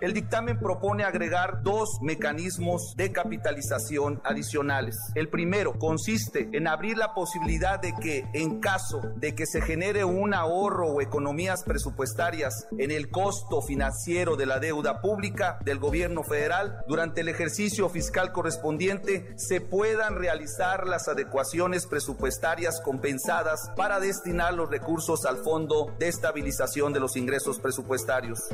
El dictamen propone agregar dos mecanismos de capitalización adicionales. El primero consiste en abrir la posibilidad de que en caso de que se genere un ahorro o economías presupuestarias en el costo financiero de la deuda pública del gobierno federal durante el ejercicio fiscal correspondiente se puedan realizar las adecuaciones presupuestarias compensadas para destinar los recursos al Fondo de Estabilización de los Ingresos Presupuestarios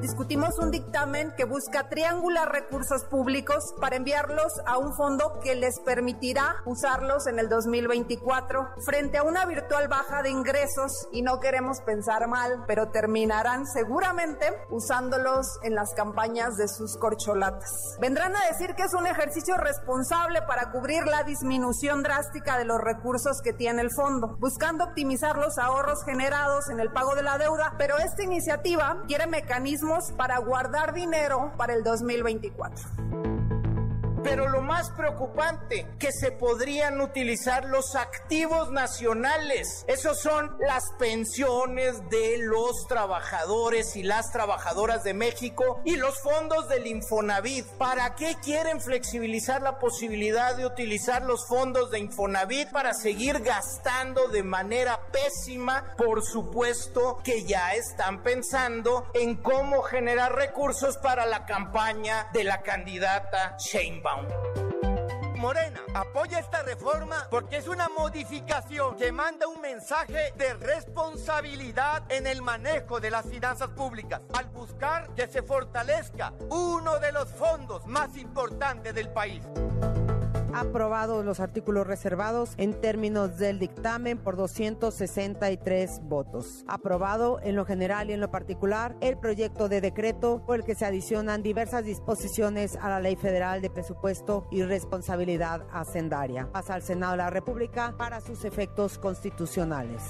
discutimos un dictamen que busca triangular recursos públicos para enviarlos a un fondo que les permitirá usarlos en el 2024 frente a una virtual baja de ingresos y no queremos pensar mal, pero terminarán seguramente usándolos en las campañas de sus corcholatas. Vendrán a decir que es un ejercicio responsable para cubrir la disminución drástica de los recursos que tiene el fondo, buscando optimizar los ahorros generados en el pago de la deuda, pero esta iniciativa quiere mecanismos para guardar dinero para el 2024. Pero lo más preocupante, que se podrían utilizar los activos nacionales. Esos son las pensiones de los trabajadores y las trabajadoras de México y los fondos del Infonavit. ¿Para qué quieren flexibilizar la posibilidad de utilizar los fondos de Infonavit para seguir gastando de manera pésima? Por supuesto que ya están pensando en cómo generar recursos para la campaña de la candidata Sheinbaum. Morena apoya esta reforma porque es una modificación que manda un mensaje de responsabilidad en el manejo de las finanzas públicas al buscar que se fortalezca uno de los fondos más importantes del país aprobado los artículos reservados en términos del dictamen por 263 votos. Aprobado en lo general y en lo particular el proyecto de decreto por el que se adicionan diversas disposiciones a la Ley Federal de Presupuesto y Responsabilidad Hacendaria. Pasa al Senado de la República para sus efectos constitucionales.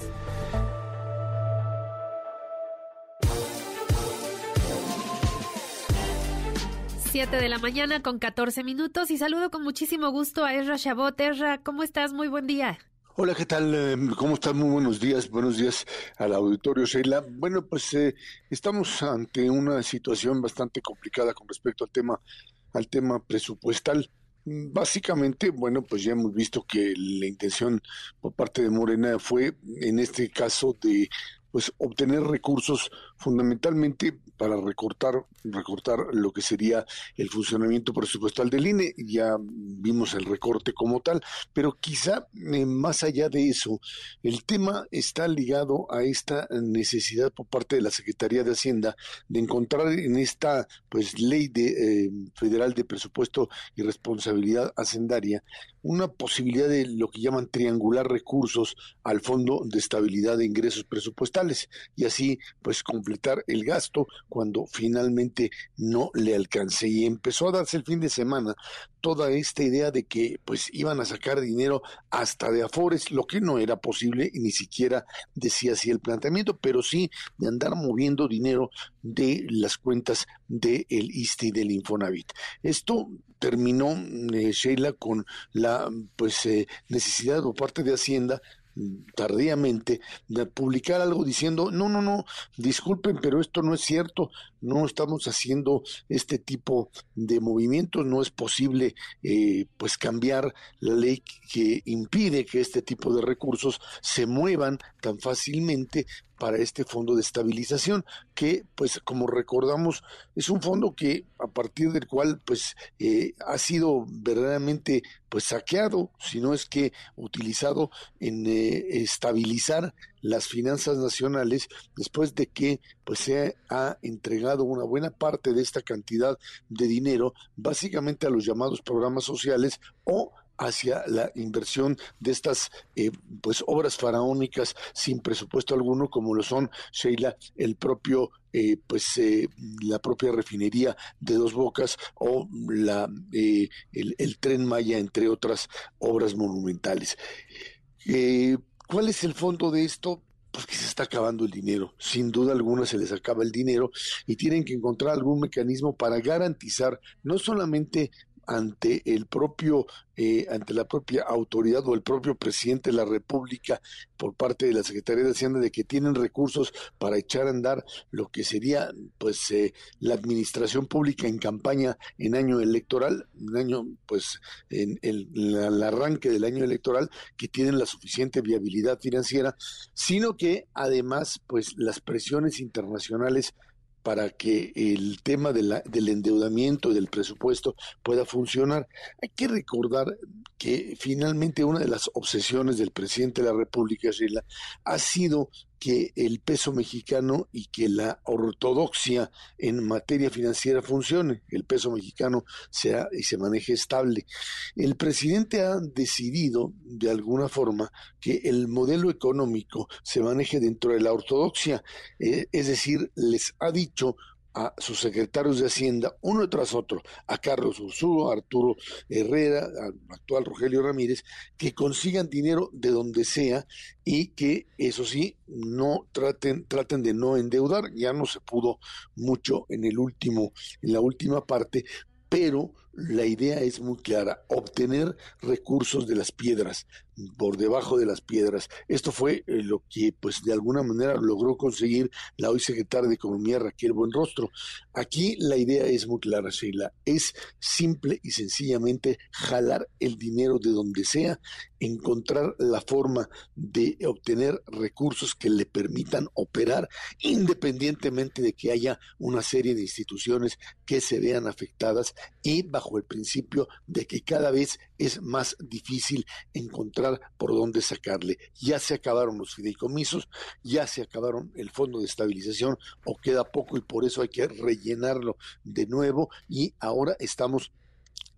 7 de la mañana con 14 minutos y saludo con muchísimo gusto a Ezra Chabot. Ezra, ¿cómo estás? Muy buen día. Hola, ¿qué tal? Eh, ¿Cómo están? Muy buenos días. Buenos días al auditorio, Sheila. Bueno, pues eh, estamos ante una situación bastante complicada con respecto al tema, al tema presupuestal. Básicamente, bueno, pues ya hemos visto que la intención por parte de Morena fue, en este caso, de pues obtener recursos fundamentalmente para recortar recortar lo que sería el funcionamiento presupuestal del INE. Ya vimos el recorte como tal pero quizá eh, más allá de eso el tema está ligado a esta necesidad por parte de la Secretaría de Hacienda de encontrar en esta pues ley de eh, federal de presupuesto y responsabilidad hacendaria una posibilidad de lo que llaman triangular recursos al Fondo de Estabilidad de Ingresos Presupuestales y así pues completar el gasto cuando finalmente no le alcance. Y empezó a darse el fin de semana toda esta idea de que pues iban a sacar dinero hasta de Afores, lo que no era posible y ni siquiera decía así el planteamiento, pero sí de andar moviendo dinero de las cuentas del el ISTE y del Infonavit. Esto terminó eh, Sheila con la pues eh, necesidad por parte de Hacienda tardíamente de publicar algo diciendo no no no disculpen pero esto no es cierto no estamos haciendo este tipo de movimientos no es posible eh, pues cambiar la ley que impide que este tipo de recursos se muevan tan fácilmente para este fondo de estabilización que pues como recordamos es un fondo que a partir del cual pues eh, ha sido verdaderamente pues saqueado si no es que utilizado en eh, estabilizar las finanzas nacionales después de que pues se ha entregado una buena parte de esta cantidad de dinero básicamente a los llamados programas sociales o hacia la inversión de estas eh, pues obras faraónicas sin presupuesto alguno como lo son Sheila el propio eh, pues eh, la propia refinería de Dos Bocas o la el, el, tren Maya entre otras obras monumentales ¿Cuál es el fondo de esto? Pues que se está acabando el dinero. Sin duda alguna se les acaba el dinero y tienen que encontrar algún mecanismo para garantizar no solamente ante el propio, eh, ante la propia autoridad o el propio presidente de la República por parte de la Secretaría de Hacienda de que tienen recursos para echar a andar lo que sería pues eh, la administración pública en campaña en año electoral, un año pues en el, el arranque del año electoral que tienen la suficiente viabilidad financiera, sino que además pues las presiones internacionales para que el tema de la, del endeudamiento y del presupuesto pueda funcionar. Hay que recordar que finalmente una de las obsesiones del presidente de la República, Sheila, ha sido que el peso mexicano y que la ortodoxia en materia financiera funcione, el peso mexicano sea y se maneje estable. El presidente ha decidido de alguna forma que el modelo económico se maneje dentro de la ortodoxia, eh, es decir, les ha dicho a sus secretarios de Hacienda, uno tras otro, a Carlos Ursúa, a Arturo Herrera, al actual Rogelio Ramírez, que consigan dinero de donde sea y que, eso sí, no traten, traten de no endeudar. Ya no se pudo mucho en el último, en la última parte, pero la idea es muy clara, obtener recursos de las piedras, por debajo de las piedras. Esto fue eh, lo que, pues, de alguna manera logró conseguir la hoy secretaria de Economía Raquel Buenrostro. Aquí la idea es muy clara, Sheila. Es simple y sencillamente jalar el dinero de donde sea, encontrar la forma de obtener recursos que le permitan operar, independientemente de que haya una serie de instituciones que se vean afectadas y bajo el principio de que cada vez es más difícil encontrar por dónde sacarle. Ya se acabaron los fideicomisos, ya se acabaron el fondo de estabilización o queda poco y por eso hay que rellenarlo de nuevo y ahora estamos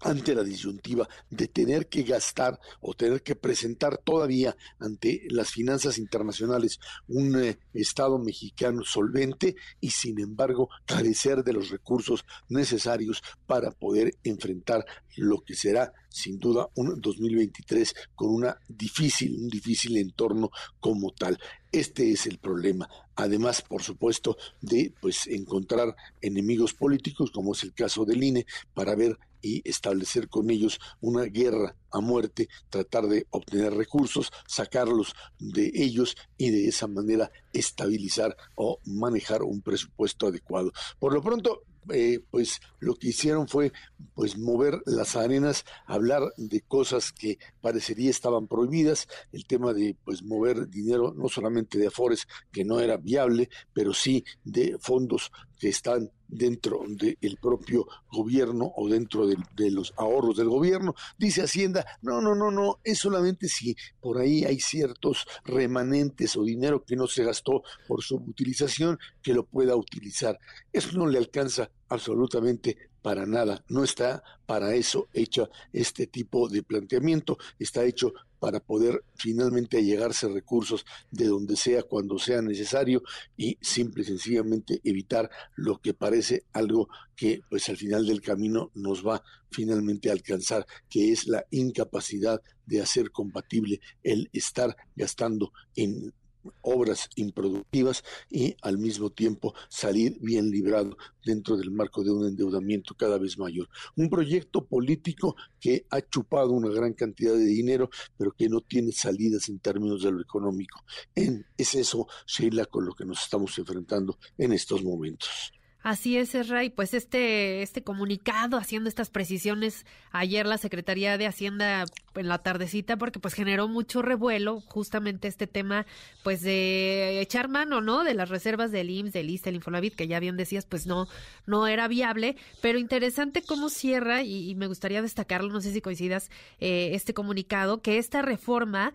ante la disyuntiva de tener que gastar o tener que presentar todavía ante las finanzas internacionales un eh, Estado mexicano solvente y sin embargo carecer de los recursos necesarios para poder enfrentar lo que será sin duda un 2023 con una difícil, un difícil entorno como tal. Este es el problema. Además, por supuesto, de pues encontrar enemigos políticos, como es el caso del INE, para ver y establecer con ellos una guerra a muerte, tratar de obtener recursos, sacarlos de ellos y de esa manera estabilizar o manejar un presupuesto adecuado. Por lo pronto, eh, pues lo que hicieron fue pues mover las arenas, hablar de cosas que parecería estaban prohibidas, el tema de pues mover dinero no solamente de Afores, que no era viable, pero sí de fondos que están dentro del propio gobierno o dentro de, de, los ahorros del gobierno. Dice Hacienda, no, no, no, no, es solamente si por ahí hay ciertos remanentes o dinero que no se gastó por su utilización que lo pueda utilizar. Eso no le alcanza absolutamente para nada, no está para eso hecho este tipo de planteamiento, está hecho para poder finalmente llegarse recursos de donde sea, cuando sea necesario y simple y sencillamente evitar lo que parece algo que pues al final del camino nos va finalmente a alcanzar, que es la incapacidad de hacer compatible el estar gastando en obras improductivas y al mismo tiempo salir bien librado dentro del marco de un endeudamiento cada vez mayor. Un proyecto político que ha chupado una gran cantidad de dinero, pero que no tiene salidas en términos de lo económico. En, es eso, Sheila, con lo que nos estamos enfrentando en estos momentos. Así es, Ray. Pues este, este comunicado haciendo estas precisiones ayer la Secretaría de Hacienda en la tardecita, porque pues generó mucho revuelo justamente este tema, pues de echar mano, ¿no? De las reservas del IMSS, del ISTE, del Infonavit, que ya bien decías, pues no, no era viable, pero interesante cómo cierra, y, me gustaría destacarlo, no sé si coincidas, eh, este comunicado, que esta reforma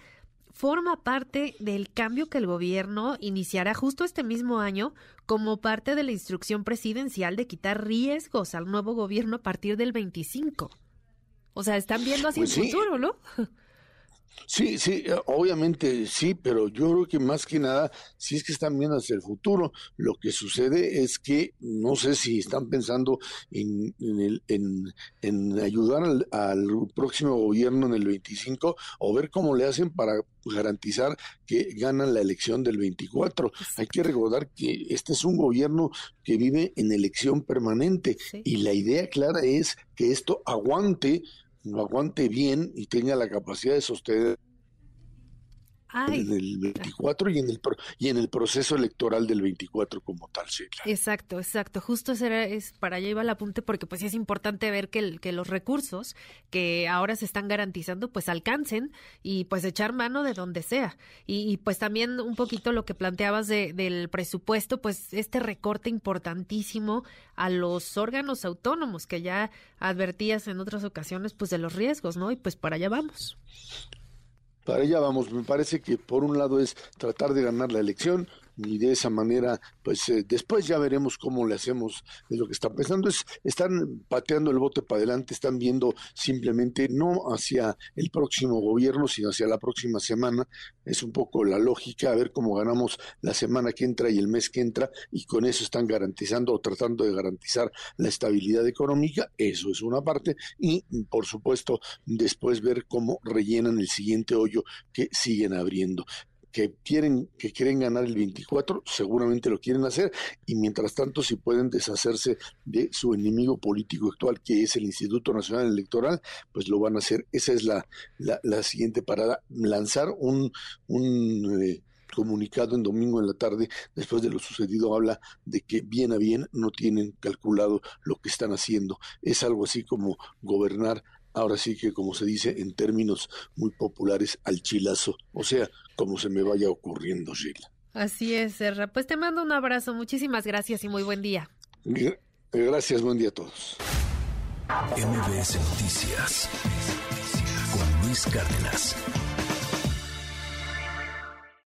forma parte del cambio que el gobierno iniciará justo este mismo año como parte de la instrucción presidencial de quitar riesgos al nuevo gobierno a partir del 25. O sea, están viendo hacia el pues futuro, ¿no? Sí, sí, eh, obviamente sí, pero yo creo que más que nada, si es que están viendo hacia el futuro, lo que sucede es que no sé si están pensando en, en, ayudar al, al, próximo gobierno en el 25 o ver cómo le hacen para garantizar que ganan la elección del 24. Hay que recordar que este es un gobierno que vive en elección permanente y la idea clara es que esto aguante lo aguante bien y tenga la capacidad de sostener en el 24 y en el, y en el proceso electoral del 24 como tal, sí. Exacto, exacto. Justo era, es para allá iba el apunte porque pues es importante ver que, que los recursos que ahora se están garantizando pues alcancen y pues echar mano de donde sea. Y, pues también un poquito lo que planteabas de, del presupuesto, pues este recorte importantísimo a los órganos autónomos que ya advertías en otras ocasiones pues de los riesgos, ¿no? Y pues para allá vamos. Para allá vamos, me parece que por un lado es tratar de ganar la elección, y de esa manera, pues eh, después ya veremos cómo le hacemos de lo que están pensando. Es, están pateando el bote para adelante, están viendo simplemente no hacia el próximo gobierno, sino hacia la próxima semana. Es un poco la lógica, a ver cómo ganamos la semana que entra y el mes que entra, y con eso están garantizando o tratando de garantizar la estabilidad económica. Eso es una parte, y por supuesto, después ver cómo rellenan el siguiente hoyo que siguen abriendo que quieren, que quieren ganar el 24, seguramente lo quieren hacer, y mientras tanto, si pueden deshacerse de su enemigo político actual, que es el Instituto Nacional Electoral, pues lo van a hacer. Esa es la, la, siguiente parada, lanzar un, un eh, comunicado en domingo en la tarde, después de lo sucedido, habla de que bien a bien no tienen calculado lo que están haciendo. Es algo así como gobernar ahora sí que como se dice en términos muy populares, al chilazo, o sea, como se me vaya ocurriendo, Sheila. Así es, Serra. Pues te mando un abrazo, muchísimas gracias y muy buen día. Gracias, buen día a todos. MBS Noticias con Luis Cárdenas.